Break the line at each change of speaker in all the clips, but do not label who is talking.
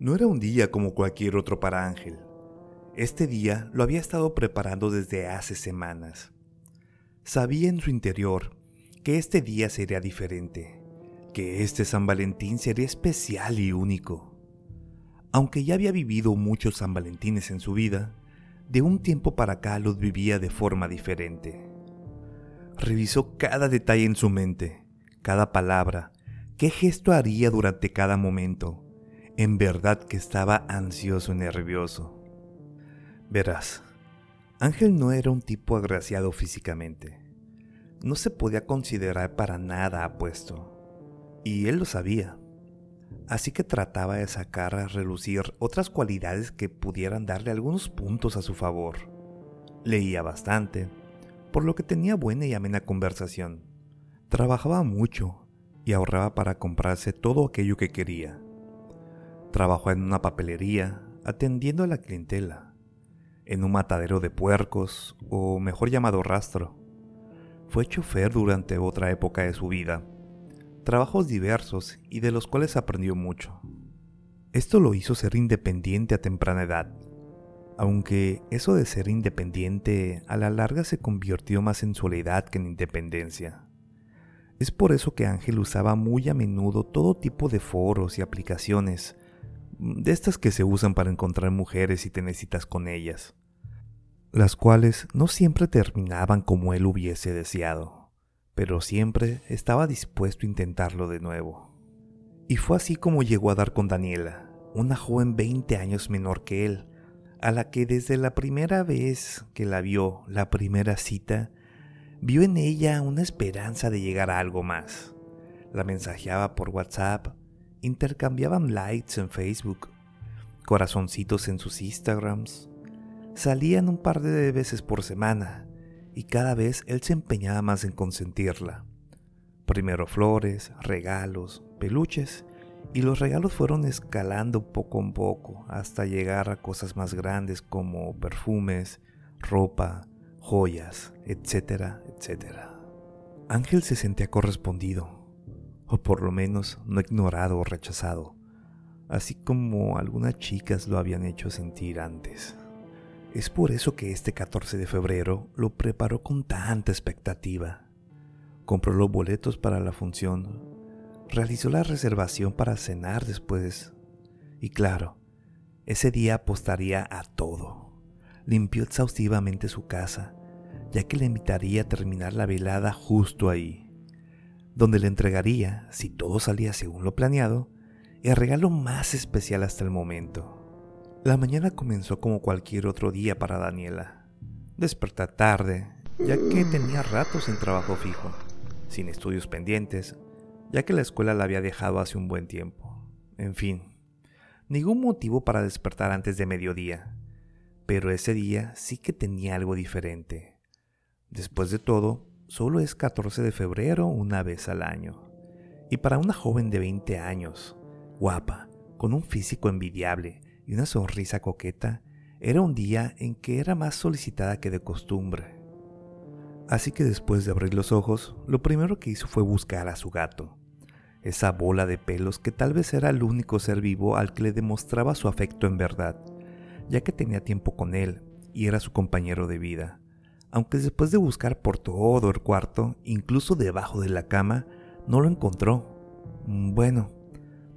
No era un día como cualquier otro para Ángel. Este día lo había estado preparando desde hace semanas. Sabía en su interior que este día sería diferente, que este San Valentín sería especial y único. Aunque ya había vivido muchos San Valentines en su vida, de un tiempo para acá los vivía de forma diferente. Revisó cada detalle en su mente, cada palabra, qué gesto haría durante cada momento, en verdad que estaba ansioso y nervioso. Verás, Ángel no era un tipo agraciado físicamente. No se podía considerar para nada apuesto. Y él lo sabía. Así que trataba de sacar a relucir otras cualidades que pudieran darle algunos puntos a su favor. Leía bastante, por lo que tenía buena y amena conversación. Trabajaba mucho y ahorraba para comprarse todo aquello que quería. Trabajó en una papelería, atendiendo a la clientela, en un matadero de puercos, o mejor llamado rastro. Fue chofer durante otra época de su vida, trabajos diversos y de los cuales aprendió mucho. Esto lo hizo ser independiente a temprana edad, aunque eso de ser independiente a la larga se convirtió más en soledad que en independencia. Es por eso que Ángel usaba muy a menudo todo tipo de foros y aplicaciones de estas que se usan para encontrar mujeres y tener citas con ellas, las cuales no siempre terminaban como él hubiese deseado, pero siempre estaba dispuesto a intentarlo de nuevo. Y fue así como llegó a dar con Daniela, una joven 20 años menor que él, a la que desde la primera vez que la vio, la primera cita, vio en ella una esperanza de llegar a algo más. La mensajeaba por WhatsApp, intercambiaban likes en Facebook, corazoncitos en sus Instagrams. Salían un par de veces por semana y cada vez él se empeñaba más en consentirla. Primero flores, regalos, peluches, y los regalos fueron escalando poco a poco hasta llegar a cosas más grandes como perfumes, ropa, joyas, etcétera, etcétera. Ángel se sentía correspondido, o por lo menos no ignorado o rechazado, así como algunas chicas lo habían hecho sentir antes. Es por eso que este 14 de febrero lo preparó con tanta expectativa. Compró los boletos para la función, realizó la reservación para cenar después y claro, ese día apostaría a todo. Limpió exhaustivamente su casa, ya que le invitaría a terminar la velada justo ahí donde le entregaría, si todo salía según lo planeado, el regalo más especial hasta el momento. La mañana comenzó como cualquier otro día para Daniela. Despertar tarde, ya que tenía ratos en trabajo fijo, sin estudios pendientes, ya que la escuela la había dejado hace un buen tiempo. En fin, ningún motivo para despertar antes de mediodía, pero ese día sí que tenía algo diferente. Después de todo, solo es 14 de febrero una vez al año. Y para una joven de 20 años, guapa, con un físico envidiable y una sonrisa coqueta, era un día en que era más solicitada que de costumbre. Así que después de abrir los ojos, lo primero que hizo fue buscar a su gato, esa bola de pelos que tal vez era el único ser vivo al que le demostraba su afecto en verdad, ya que tenía tiempo con él y era su compañero de vida aunque después de buscar por todo el cuarto, incluso debajo de la cama, no lo encontró. Mm, bueno,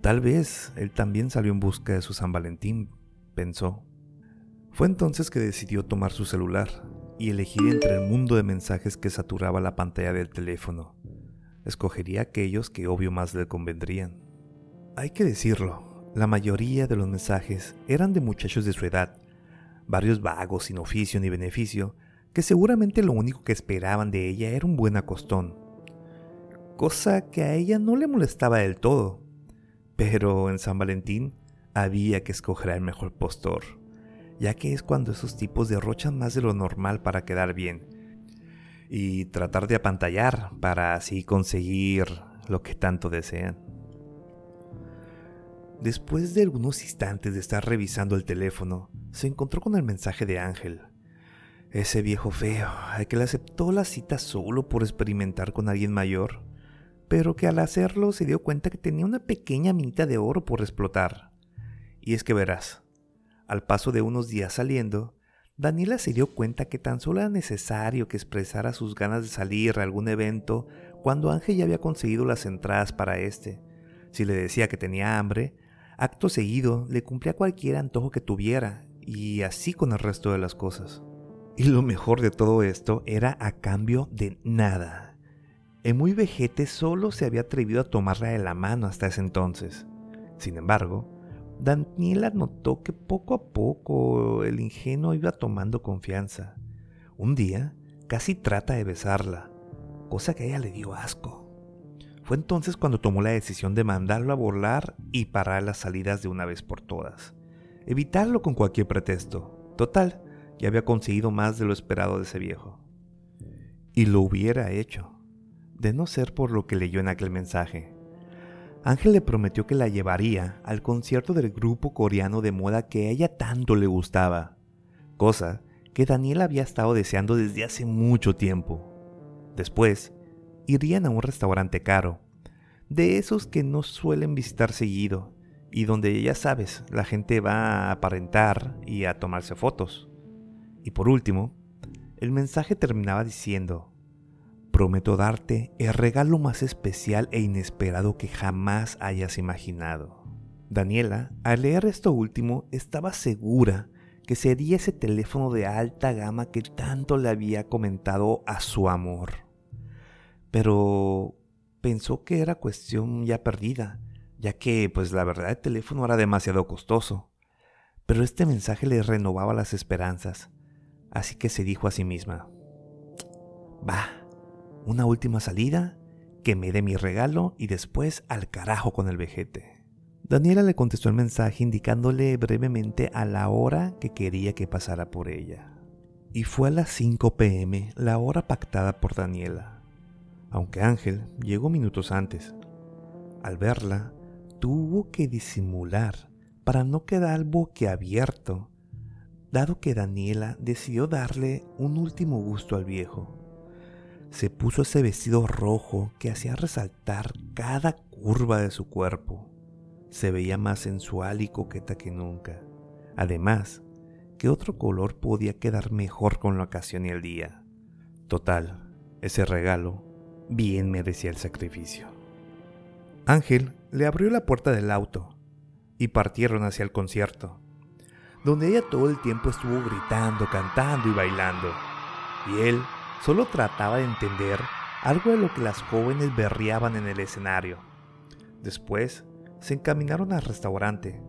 tal vez él también salió en busca de su San Valentín, pensó. Fue entonces que decidió tomar su celular y elegir entre el mundo de mensajes que saturaba la pantalla del teléfono. Escogería aquellos que obvio más le convendrían. Hay que decirlo, la mayoría de los mensajes eran de muchachos de su edad, varios vagos sin oficio ni beneficio, que seguramente lo único que esperaban de ella era un buen acostón, cosa que a ella no le molestaba del todo. Pero en San Valentín había que escoger el mejor postor, ya que es cuando esos tipos derrochan más de lo normal para quedar bien y tratar de apantallar para así conseguir lo que tanto desean. Después de algunos instantes de estar revisando el teléfono, se encontró con el mensaje de Ángel, ese viejo feo, al que le aceptó la cita solo por experimentar con alguien mayor, pero que al hacerlo se dio cuenta que tenía una pequeña minita de oro por explotar. Y es que verás, al paso de unos días saliendo, Daniela se dio cuenta que tan solo era necesario que expresara sus ganas de salir a algún evento cuando Ángel ya había conseguido las entradas para este. Si le decía que tenía hambre, acto seguido le cumplía cualquier antojo que tuviera, y así con el resto de las cosas. Y lo mejor de todo esto era a cambio de nada. El muy vejete solo se había atrevido a tomarla de la mano hasta ese entonces. Sin embargo, Daniela notó que poco a poco el ingenuo iba tomando confianza. Un día casi trata de besarla, cosa que a ella le dio asco. Fue entonces cuando tomó la decisión de mandarlo a volar y parar las salidas de una vez por todas. Evitarlo con cualquier pretexto. Total, ya había conseguido más de lo esperado de ese viejo. Y lo hubiera hecho, de no ser por lo que leyó en aquel mensaje. Ángel le prometió que la llevaría al concierto del grupo coreano de moda que a ella tanto le gustaba, cosa que Daniel había estado deseando desde hace mucho tiempo. Después, irían a un restaurante caro, de esos que no suelen visitar seguido y donde ya sabes, la gente va a aparentar y a tomarse fotos. Y por último, el mensaje terminaba diciendo, prometo darte el regalo más especial e inesperado que jamás hayas imaginado. Daniela, al leer esto último, estaba segura que sería ese teléfono de alta gama que tanto le había comentado a su amor pero pensó que era cuestión ya perdida, ya que pues la verdad el teléfono era demasiado costoso. Pero este mensaje le renovaba las esperanzas, así que se dijo a sí misma, va, una última salida, que me dé mi regalo y después al carajo con el vejete. Daniela le contestó el mensaje indicándole brevemente a la hora que quería que pasara por ella. Y fue a las 5 pm, la hora pactada por Daniela aunque Ángel llegó minutos antes. Al verla, tuvo que disimular para no quedar boquiabierto, dado que Daniela decidió darle un último gusto al viejo. Se puso ese vestido rojo que hacía resaltar cada curva de su cuerpo. Se veía más sensual y coqueta que nunca. Además, ¿qué otro color podía quedar mejor con la ocasión y el día? Total, ese regalo bien merecía el sacrificio. Ángel le abrió la puerta del auto y partieron hacia el concierto, donde ella todo el tiempo estuvo gritando, cantando y bailando, y él solo trataba de entender algo de lo que las jóvenes berriaban en el escenario. Después se encaminaron al restaurante,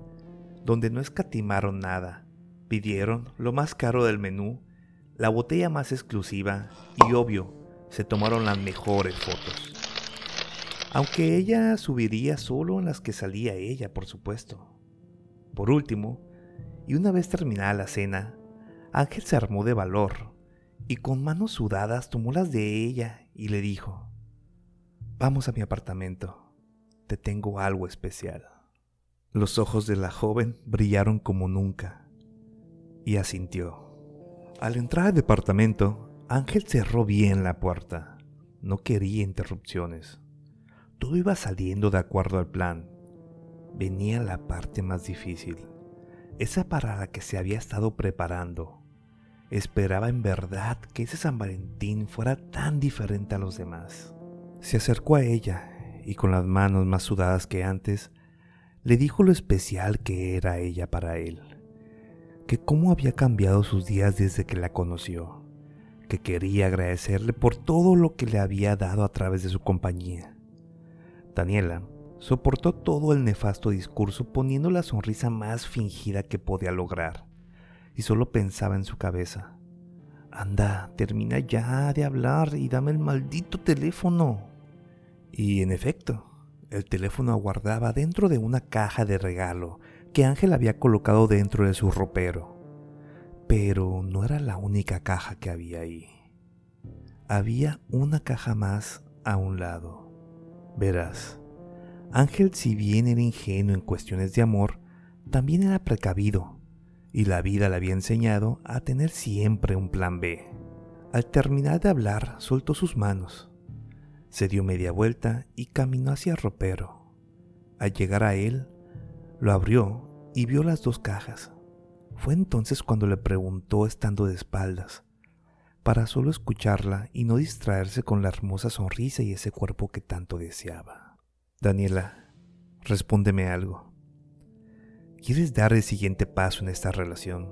donde no escatimaron nada. Pidieron lo más caro del menú, la botella más exclusiva y obvio se tomaron las mejores fotos. Aunque ella subiría solo en las que salía ella, por supuesto. Por último, y una vez terminada la cena, Ángel se armó de valor y con manos sudadas tomó las de ella y le dijo, Vamos a mi apartamento, te tengo algo especial. Los ojos de la joven brillaron como nunca y asintió. Al entrar al departamento, Ángel cerró bien la puerta. No quería interrupciones. Todo iba saliendo de acuerdo al plan. Venía la parte más difícil, esa para la que se había estado preparando. Esperaba en verdad que ese San Valentín fuera tan diferente a los demás. Se acercó a ella y con las manos más sudadas que antes, le dijo lo especial que era ella para él, que cómo había cambiado sus días desde que la conoció que quería agradecerle por todo lo que le había dado a través de su compañía. Daniela soportó todo el nefasto discurso poniendo la sonrisa más fingida que podía lograr, y solo pensaba en su cabeza. Anda, termina ya de hablar y dame el maldito teléfono. Y en efecto, el teléfono aguardaba dentro de una caja de regalo que Ángel había colocado dentro de su ropero. Pero no era la única caja que había ahí. Había una caja más a un lado. Verás, Ángel si bien era ingenuo en cuestiones de amor, también era precavido, y la vida le había enseñado a tener siempre un plan B. Al terminar de hablar, soltó sus manos, se dio media vuelta y caminó hacia el ropero. Al llegar a él, lo abrió y vio las dos cajas. Fue entonces cuando le preguntó estando de espaldas, para solo escucharla y no distraerse con la hermosa sonrisa y ese cuerpo que tanto deseaba. Daniela, respóndeme algo. ¿Quieres dar el siguiente paso en esta relación?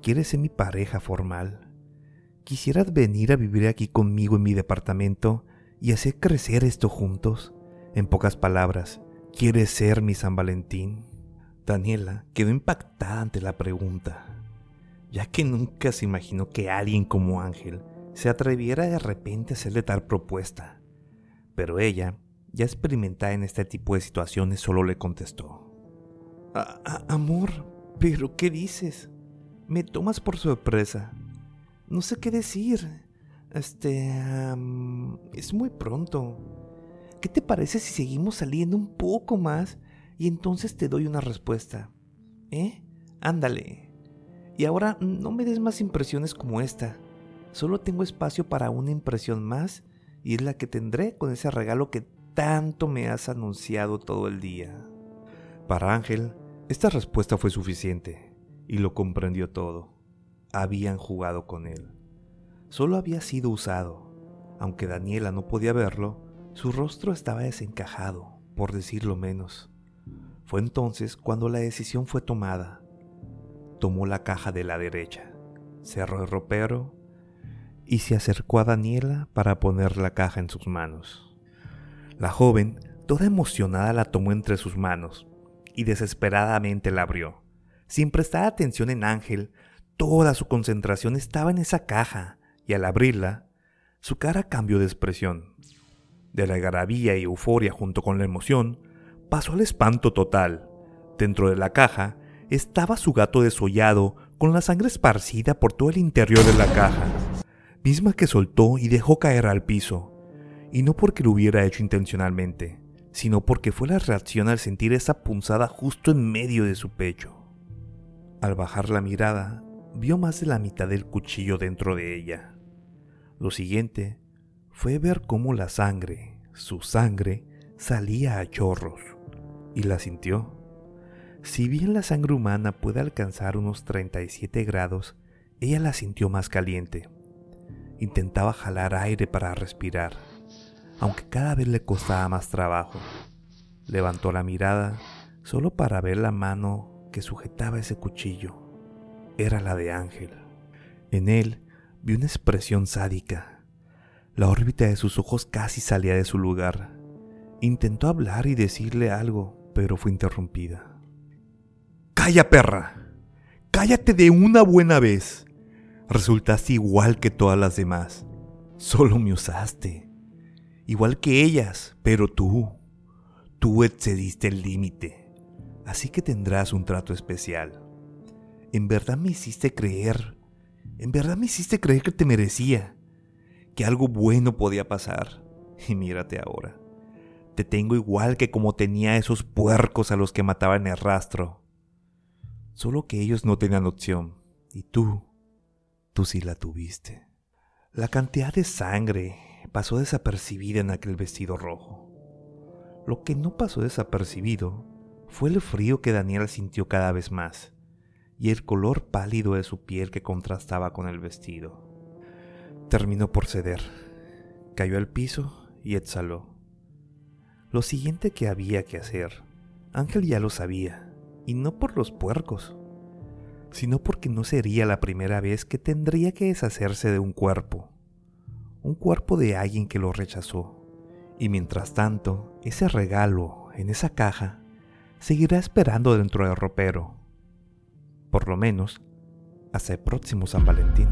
¿Quieres ser mi pareja formal? ¿Quisieras venir a vivir aquí conmigo en mi departamento y hacer crecer esto juntos? En pocas palabras, ¿quieres ser mi San Valentín? Daniela quedó impactada ante la pregunta, ya que nunca se imaginó que alguien como Ángel se atreviera de repente a hacerle tal propuesta. Pero ella, ya experimentada en este tipo de situaciones, solo le contestó. amor, pero ¿qué dices? Me tomas por sorpresa. No sé qué decir. Este... es muy pronto. ¿Qué te parece si seguimos saliendo un poco más y entonces te doy una respuesta. ¿Eh? Ándale. Y ahora no me des más impresiones como esta. Solo tengo espacio para una impresión más y es la que tendré con ese regalo que tanto me has anunciado todo el día. Para Ángel, esta respuesta fue suficiente y lo comprendió todo. Habían jugado con él. Solo había sido usado. Aunque Daniela no podía verlo, su rostro estaba desencajado, por decirlo menos. Fue entonces cuando la decisión fue tomada. Tomó la caja de la derecha, cerró el ropero y se acercó a Daniela para poner la caja en sus manos. La joven, toda emocionada, la tomó entre sus manos y desesperadamente la abrió. Sin prestar atención en Ángel, toda su concentración estaba en esa caja y al abrirla, su cara cambió de expresión. De la garabía y euforia junto con la emoción, pasó al espanto total. Dentro de la caja estaba su gato desollado con la sangre esparcida por todo el interior de la caja, misma que soltó y dejó caer al piso. Y no porque lo hubiera hecho intencionalmente, sino porque fue la reacción al sentir esa punzada justo en medio de su pecho. Al bajar la mirada, vio más de la mitad del cuchillo dentro de ella. Lo siguiente fue ver cómo la sangre, su sangre, salía a chorros y la sintió. Si bien la sangre humana puede alcanzar unos 37 grados, ella la sintió más caliente. Intentaba jalar aire para respirar, aunque cada vez le costaba más trabajo. Levantó la mirada solo para ver la mano que sujetaba ese cuchillo. Era la de Ángel. En él vi una expresión sádica. La órbita de sus ojos casi salía de su lugar. Intentó hablar y decirle algo, pero fue interrumpida. ¡Calla, perra! ¡Cállate de una buena vez! Resultaste igual que todas las demás. Solo me usaste. Igual que ellas, pero tú, tú excediste el límite. Así que tendrás un trato especial. En verdad me hiciste creer, en verdad me hiciste creer que te merecía, que algo bueno podía pasar. Y mírate ahora. Te tengo igual que como tenía esos puercos a los que mataba en el rastro. Solo que ellos no tenían opción. Y tú, tú sí la tuviste. La cantidad de sangre pasó desapercibida en aquel vestido rojo. Lo que no pasó desapercibido fue el frío que Daniel sintió cada vez más y el color pálido de su piel que contrastaba con el vestido. Terminó por ceder, cayó al piso y exhaló. Lo siguiente que había que hacer, Ángel ya lo sabía, y no por los puercos, sino porque no sería la primera vez que tendría que deshacerse de un cuerpo, un cuerpo de alguien que lo rechazó, y mientras tanto, ese regalo en esa caja seguirá esperando dentro del ropero, por lo menos hasta el próximo San Valentín.